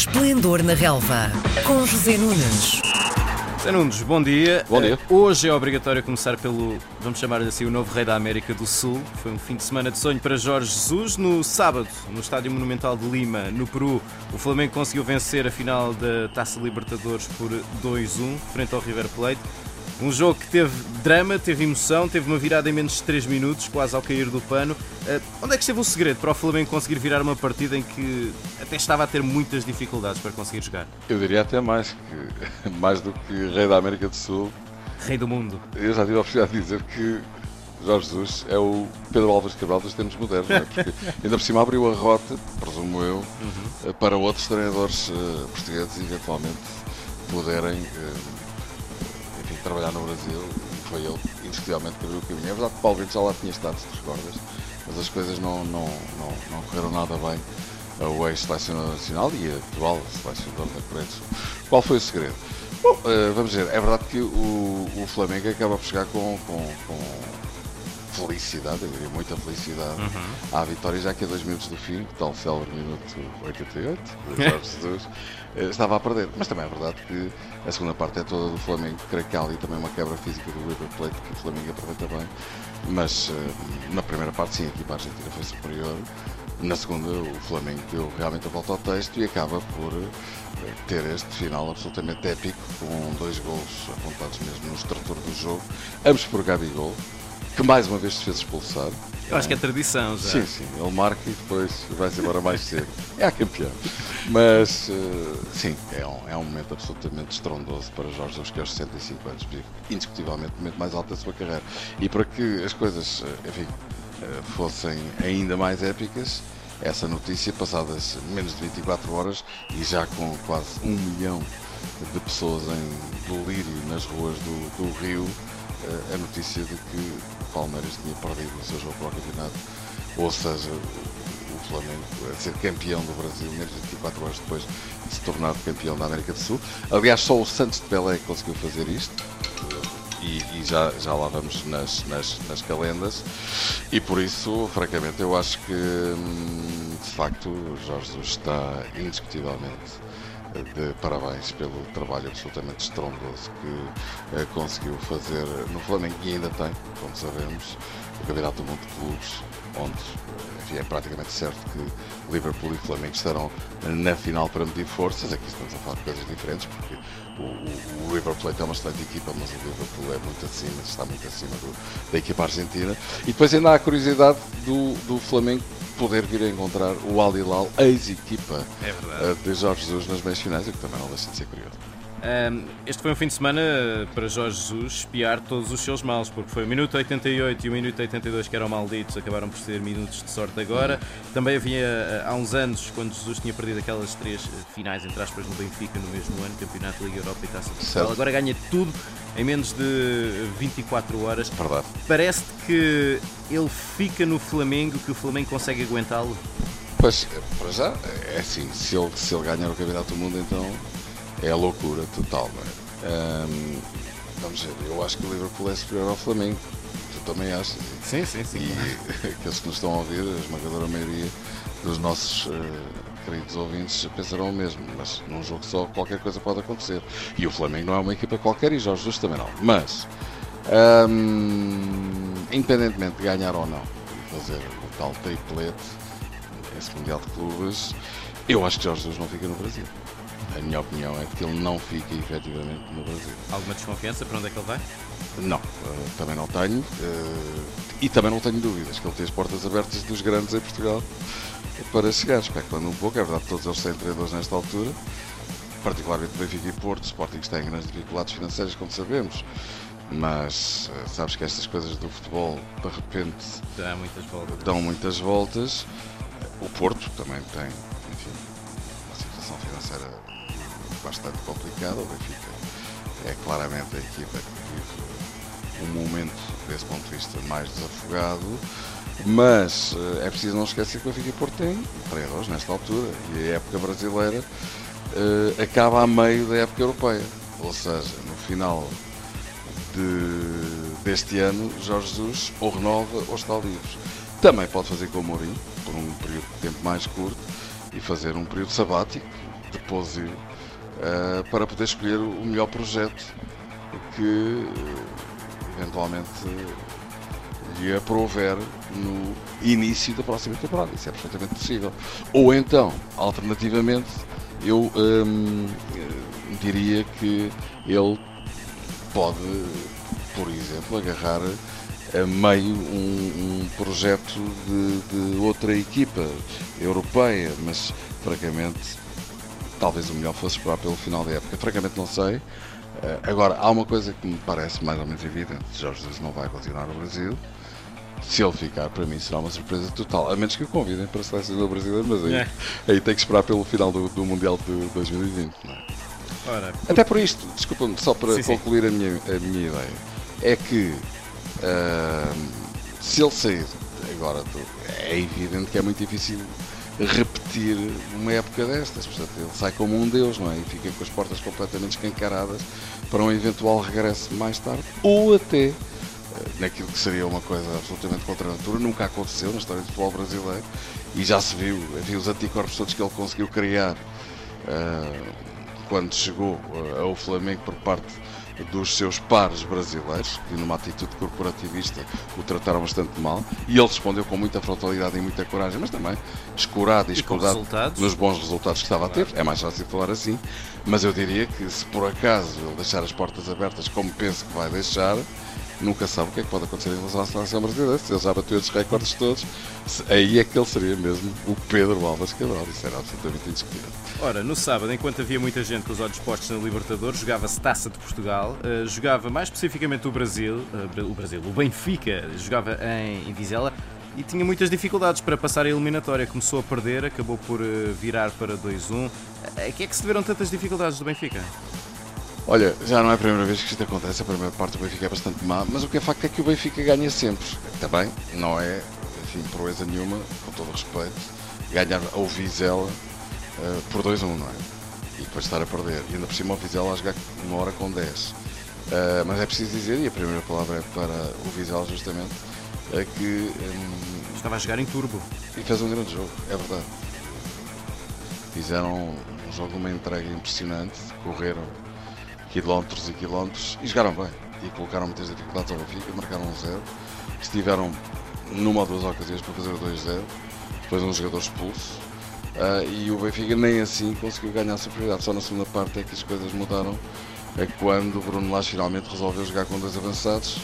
Esplendor na Relva, com José Nunes. Zé Nunes, bom dia. Bom dia. Uh, hoje é obrigatório começar pelo, vamos chamar assim, o novo rei da América do Sul. Foi um fim de semana de sonho para Jorge Jesus. No sábado, no Estádio Monumental de Lima, no Peru, o Flamengo conseguiu vencer a final da Taça Libertadores por 2-1, frente ao River Plate. Um jogo que teve drama, teve emoção, teve uma virada em menos de 3 minutos, quase ao cair do pano. Uh, onde é que esteve o segredo para o Flamengo conseguir virar uma partida em que até estava a ter muitas dificuldades para conseguir jogar? Eu diria até mais, que, mais do que Rei da América do Sul. Rei do mundo. Eu já tive a oportunidade de dizer que Jorge Jesus é o Pedro Álvares Cabral dos tempos modernos, não é? porque ainda por cima abriu a rota, presumo eu, uhum. para outros treinadores uh, portugueses eventualmente poderem uh, trabalhar no Brasil foi ele, indiscutivelmente, que abriu o caminho. É verdade que Paulo Vitor já lá tinha estado, se te recordas, mas as coisas não, não, não, não correram nada bem o ex-selecionador nacional e atual selecionador da Coreia. Qual foi o segredo? Bom, uh, vamos dizer, é verdade que o, o Flamengo acaba por chegar com, com, com felicidade, eu diria muita felicidade, uhum. à vitória, já que a dois minutos do fim, tal célebre minuto 88, de Jorge Jesus, eh, estava a perder. Mas também é verdade que a segunda parte é toda do Flamengo, creio que há ali também uma quebra física do River Plate, que o Flamengo aproveita bem, mas eh, na primeira parte sim, a equipa argentina foi superior, na segunda o Flamengo deu realmente a volta ao texto e acaba por eh, ter este final absolutamente épico, com dois gols apontados mesmo no estrutura do jogo, ambos por Gabigol, que mais uma vez se fez expulsar. Eu acho que é tradição já. Sim, sim, ele marca e depois vai-se embora mais cedo. É a campeão. Mas, uh, sim, é um, é um momento absolutamente estrondoso para Jorge Jesus, que aos 65 anos vive indiscutivelmente o momento mais alto da sua carreira. E para que as coisas, eh, enfim, uh, fossem ainda mais épicas, essa notícia, passadas menos de 24 horas e já com quase um milhão de pessoas em delírio nas ruas do, do Rio, a notícia de que o Palmeiras tinha perdido o seu jogo para o campeonato, ou seja, o Flamengo a ser campeão do Brasil menos de 24 horas depois de se tornar campeão da América do Sul. Aliás, só o Santos de Pelé conseguiu fazer isto. E, e, já, já lá vamos nas, nas, nas calendas e por isso, francamente, eu acho que hum, de facto Jorge está indiscutivelmente de parabéns pelo trabalho absolutamente estrondoso que eh, conseguiu fazer no Flamengo e ainda tem, como sabemos, o Campeonato do Mundo de Clubes, onde enfim, é praticamente certo que Liverpool e Flamengo estarão na final para medir forças. Aqui estamos a falar de coisas diferentes, porque o, o, o River Plate é uma excelente equipa, mas o Liverpool é muito acima, está muito acima do, da equipa argentina. E depois ainda há a curiosidade do, do Flamengo poder vir a encontrar o Al Hilal, ex-equipa é eh, de Jorge Jesus nas meias finais, o que também não deixa de ser curioso. Um, este foi um fim de semana para Jorge Jesus espiar todos os seus males, porque foi o minuto 88 e o minuto 82 que eram malditos, acabaram por ser minutos de sorte agora. Uhum. Também havia eh, há uns anos, quando Jesus tinha perdido aquelas três eh, finais, entre aspas, no Benfica no mesmo ano, Campeonato, Liga Europa e Taça de Portugal. Agora ganha tudo em menos de 24 horas. Verdade. Parece que ele fica no Flamengo, que o Flamengo consegue aguentá-lo. Pois, para já, é assim, se ele, se ele ganhar o Campeonato do Mundo, então é a loucura total, não é? Vamos ver, eu acho que o Liverpool é superior ao Flamengo. Tu também achas? Sim, sim, sim. E aqueles que nos estão a ouvir, a esmagadora maioria dos nossos uh, queridos ouvintes pensarão o mesmo, mas num jogo só qualquer coisa pode acontecer. E o Flamengo não é uma equipa qualquer e Jorge Jesus também não. Mas, um, independentemente de ganhar ou não, fazer o tal triplete, esse Mundial de Clubes, eu acho que Jorge Jesus não fica no Brasil. A minha opinião é que ele não fica efetivamente no Brasil. Alguma desconfiança para onde é que ele vai? Não, uh, também não tenho. Uh, e também não tenho dúvidas que ele tem as portas abertas dos grandes em Portugal para chegar. Especulando um pouco, é verdade que todos eles têm treinadores nesta altura, particularmente Benfica e Porto. Sporting está em grandes dificuldades financeiras, como sabemos. Mas uh, sabes que estas coisas do futebol, de repente, dão muitas voltas. Dão muitas voltas. O Porto também tem, enfim, uma situação financeira bastante complicado. O Benfica é claramente a equipa que vive um momento, desse ponto de vista, mais desafogado. Mas eh, é preciso não esquecer que o Benfica Porto tem treinadores nesta altura e a época brasileira uh, acaba a meio da época europeia. Ou seja, no final de, deste ano, Jorge Jesus ou renova ou está livre. Também pode fazer com o Mourinho, por um período de tempo mais curto, e fazer um período sabático, depôsio uh, para poder escolher o melhor projeto que eventualmente lhe aprouver no início da próxima temporada. Isso é perfeitamente possível. Ou então, alternativamente, eu hum, diria que ele pode, por exemplo, agarrar a meio um, um projeto de, de, outra equipa europeia, mas francamente talvez o melhor fosse esperar pelo final da época. Francamente não sei. Eh, agora, há uma coisa que me parece mais ou menos evidente: Jorge Jesus não vai continuar no Brasil. Se ele ficar, para mim será uma surpresa total, a menos que o convidem para a seleção do brasileiro, mas aí, é. aí tem que esperar pelo final do, do Mundial de 2020. Não é? Ora, Até por isto, desculpa-me, só para sim, concluir sim. A, minha, a minha ideia, é que uh, se ele sair agora, é evidente que é muito difícil repetir uma época destas. Portanto, ele sai como um deus, não é? E fica com as portas completamente escancaradas para um eventual regresso mais tarde, ou até uh, naquilo que seria uma coisa absolutamente contra a natura, nunca aconteceu na história do futebol brasileiro e já se viu, havia os anticorpos todos que ele conseguiu criar. Uh, quando chegou uh, ao Flamengo por parte dos seus pares brasileiros, que numa atitude corporativista o trataram bastante mal, e ele respondeu com muita frontalidade e muita coragem, mas também escurado e, escudado nos bons resultados que estava a ter. É mais fácil falar assim, mas eu diria que se por acaso ele deixar as portas abertas, como penso que vai deixar, nunca sabe o que é que pode acontecer em relação à seleção brasileira. Se ele já bateu esses recordes todos, aí é que ele seria mesmo o Pedro Alves Cabral. Isso era absolutamente indiscutível. Ora, no sábado, enquanto havia muita gente com os olhos postos na Libertadores, jogava-se Taça de Portugal, uh, jogava mais especificamente o Brasil, uh, o Brasil, o Benfica, jogava em, em Vizela e tinha muitas dificuldades para passar a eliminatória. Começou a perder, acabou por uh, virar para 2-1. A que é que se deveram tantas dificuldades do Benfica? Olha, já não é a primeira vez que isto acontece, a primeira parte do Benfica é bastante má, mas o que é facto é que o Benfica ganha sempre. Também não é, enfim, proeza nenhuma, com todo o respeito, ganhar ao Vizela uh, por 2-1, não é? E depois estar a perder. E ainda por cima o Vizela a jogar uma hora com 10. Uh, eh, mas é preciso dizer, e a primeira palavra é para o Vizela justamente, é que. Um, Estava a jogar em turbo. E fez um grande jogo, é verdade. Fizeram um jogo, uma entrega impressionante, correram quilómetros e quilómetros e jogaram bem. E colocaram muitas dificuldades ao Benfica, marcaram um zero. Estiveram numa ou duas ocasiões para fazer o 2-0. Depois um jogador expulso. Uh, e o Benfica nem assim conseguiu ganhar a superioridade. Só na segunda parte é que as coisas mudaram. É quando o Bruno Lage finalmente resolveu jogar com dois avançados.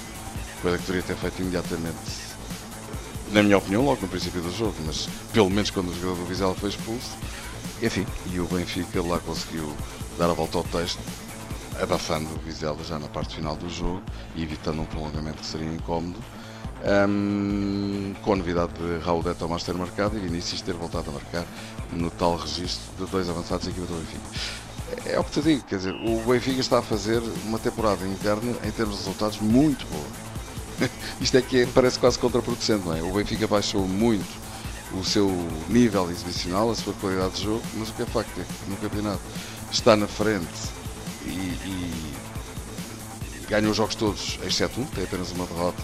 Coisa que teria ter feito imediatamente, na minha opinião, logo no princípio do jogo. Mas pelo menos quando o jogador do Vizela foi expulso. Enfim, e o Benfica lá conseguiu dar a volta ao texto abafando o Vizela já na parte final do jogo e evitando um prolongamento que seria incómodo. Um, com a novidade de Raul de Tomás ter marcado e Vinícius ter voltado a marcar no tal registro de dois avançados da equipa do Benfica. É o que te digo, quer dizer, o Benfica está a fazer uma temporada interna em termos de resultados muito boa. Isto é que é, parece quase contraproducente, não é? O Benfica baixou muito o seu nível exibicional, a sua qualidade de jogo, mas o que é facto é que no campeonato está na frente e, e ganham os jogos todos, exceto um, tem apenas uma derrota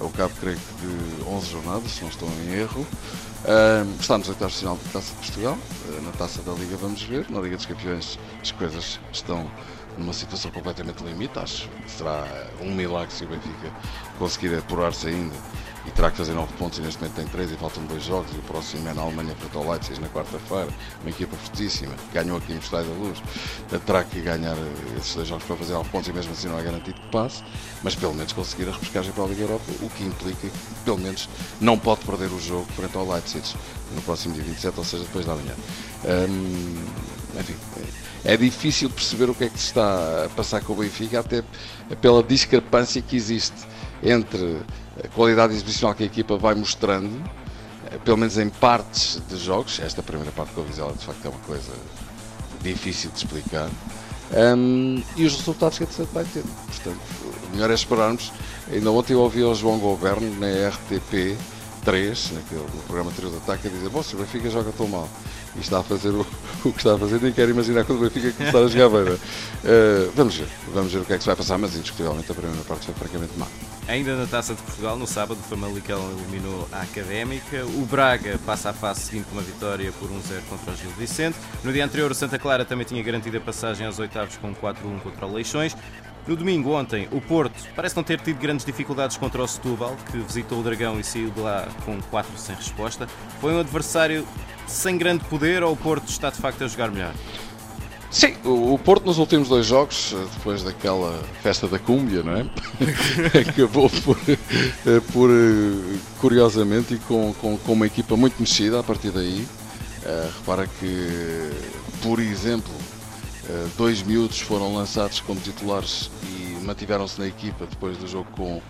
ao cabo, creio que, de 11 jornadas, se não estou em erro. Um, está nos oitavos final da Taça de Portugal, uh, na Taça da Liga vamos ver, na Liga dos Campeões as coisas estão numa situação completamente limite, acho que será um milagre se o Benfica conseguir apurar-se ainda e terá que fazer 9 pontos e neste momento tem 3 e faltam dois jogos e o próximo é na Alemanha frente ao Leipzig na quarta-feira, uma equipa fortíssima, ganhou aqui em Estádio da Luz, terá que ganhar esses dois jogos para fazer 9 pontos e mesmo assim não é garantido que passe, mas pelo menos conseguir a repescagem para a Liga Europa, o que implica que pelo menos não pode perder o jogo frente ao Leipzig no próximo dia 27, ou seja, depois da manhã. Hum, enfim, é difícil perceber o que é que se está a passar com o Benfica, até pela discrepância que existe entre a qualidade exibicional que a equipa vai mostrando, eh, pelo menos em partes de jogos, esta primeira parte com a Vizela de facto é uma coisa difícil de explicar, um, e os resultados que a terceira vai ter. Portanto, melhor é esperarmos. Ainda ontem eu ouvi o João Governo na RTP 3, naquele, no programa 3 de ataque, a dizer: Bom, se o Benfica joga tão mal e está a fazer o, o que está a fazer, nem quero imaginar quando o Benfica começar a jogar bem. Uh, vamos ver, vamos ver o que é que se vai passar, mas indiscutivelmente a primeira parte foi francamente má. Ainda na Taça de Portugal, no sábado, o Famalicão eliminou a Académica. O Braga passa à fase seguinte com uma vitória por 1-0 contra o Gil Vicente. No dia anterior, o Santa Clara também tinha garantido a passagem aos oitavos com 4-1 contra o Leixões. No domingo, ontem, o Porto parece não ter tido grandes dificuldades contra o Setúbal, que visitou o Dragão e saiu de lá com 4 sem resposta. Foi um adversário sem grande poder ou o Porto está de facto a jogar melhor? Sim, o Porto nos últimos dois jogos, depois daquela festa da cúmbia, não é? Acabou por, eh, por, eh, curiosamente, e com, com, com, uma equipa muito mexida a partir daí. Uh, repara que, por exemplo, dois miúdos foram lançados como titulares e mantiveram-se na equipa depois do jogo com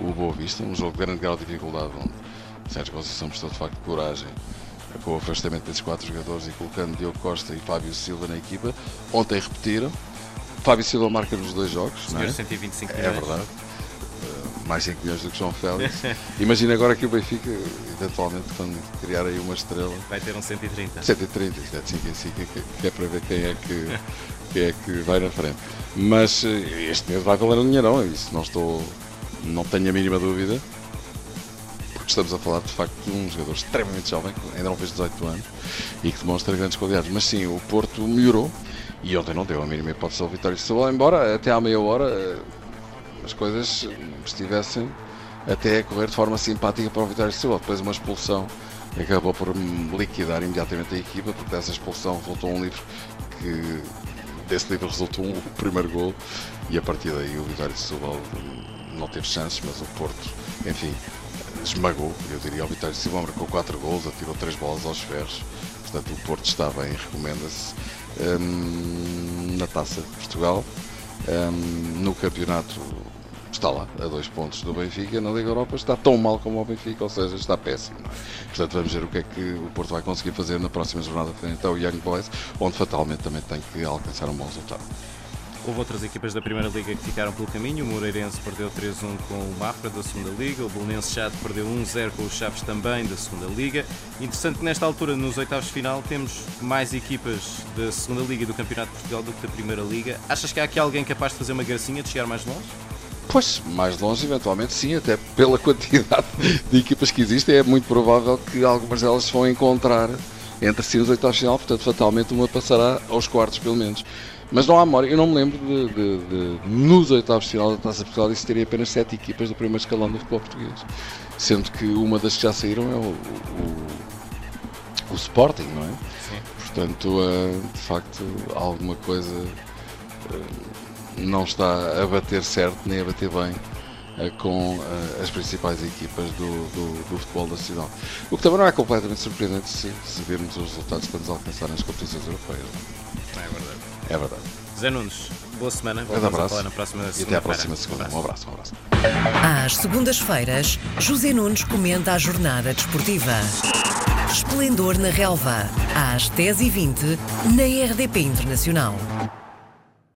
o Boa Vista, um jogo de grande grau de dificuldade, onde Sérgio Conceição mostrou de facto coragem com o afastamento desses quatro jogadores e colocando Diogo Costa e Fábio Silva na equipa. Ontem repetiram. Fábio Silva marca nos dois jogos. Senhor, é? 125 milhões. É verdade. Mais 5 milhões do que João Félix. Imagina agora que o Benfica, eventualmente, quando criar aí uma estrela. Vai ter um 130. 130, isto é de 5 em 5, que é para ver quem é que, quem é que vai na frente. Mas eh, este mês vai valer um dinheirão, isso não estou. Não tenho a mínima dúvida porque estamos a falar de facto de um jogador extremamente jovem, que ainda não fez 18 anos e que demonstra grandes qualidades. Mas sim, o Porto melhorou e ontem não deu a mínima hipótese ao Vitória Setúbal, embora até à meia hora eh, as coisas estivessem até a correr de forma simpática para o Vitória Setúbal. Depois uma expulsão acabou por liquidar imediatamente a equipa, porque dessa expulsão resultou um livro que desse livro resultou um, primeiro gol e a partir daí o Vitória de Setúbal não teve chances, mas o Porto, enfim, esmagou, eu diria, o Vitória de Silva marcou 4 gols, atirou 3 bolas aos ferros, portanto o Porto está bem, recomenda-se. Um, na Taça de Portugal, um, no campeonato está lá, a dois pontos do Benfica, na Liga Europa está tão mal como o Benfica, ou seja, está péssimo. É? Portanto, vamos ver o que é que o Porto vai conseguir fazer na próxima jornada frente ao Young Boys, onde fatalmente também tem que alcançar um bom resultado. Houve outras equipas da Primeira Liga que ficaram pelo caminho. O Moreirense perdeu 3-1 com o Mafra da Segunda Liga. O Belenense Chade perdeu 1-0 com os Chaves também da Segunda Liga. Interessante que nesta altura, nos oitavos de final, temos mais equipas da Segunda Liga e do Campeonato de Portugal do que da Primeira Liga. Achas que há aqui alguém capaz de fazer uma gracinha, de chegar mais longe? Pois, mais longe, eventualmente sim, até pela quantidade de equipas que existem, é muito provável que algumas delas se vão encontrar entre si nos oitavos de final, portanto, fatalmente uma passará aos quartos, pelo menos. Mas não há memória, eu não me lembro de, de, de nos oitavos de final da Taça Portugal existirem apenas sete equipas do primeiro escalão do futebol português. Sendo que uma das que já saíram é o, o, o Sporting, não é? Sim. Portanto, de facto, alguma coisa uh, não está a bater certo nem a bater bem uh, com as principais equipas do, do, do, futebol nacional. O que também não é completamente surpreendente se, se virmos os resultados que nos alcançarem nas competições europeias. É? verdade. É verdade. Zé Nunes, boa semana. Voltamos um abraço. a falar na próxima E até à próxima segunda. Um abraço. Um abraço. Às segundas-feiras, José Nunes comenta a jornada desportiva. Esplendor na Relva, às 10h20, na RDP Internacional.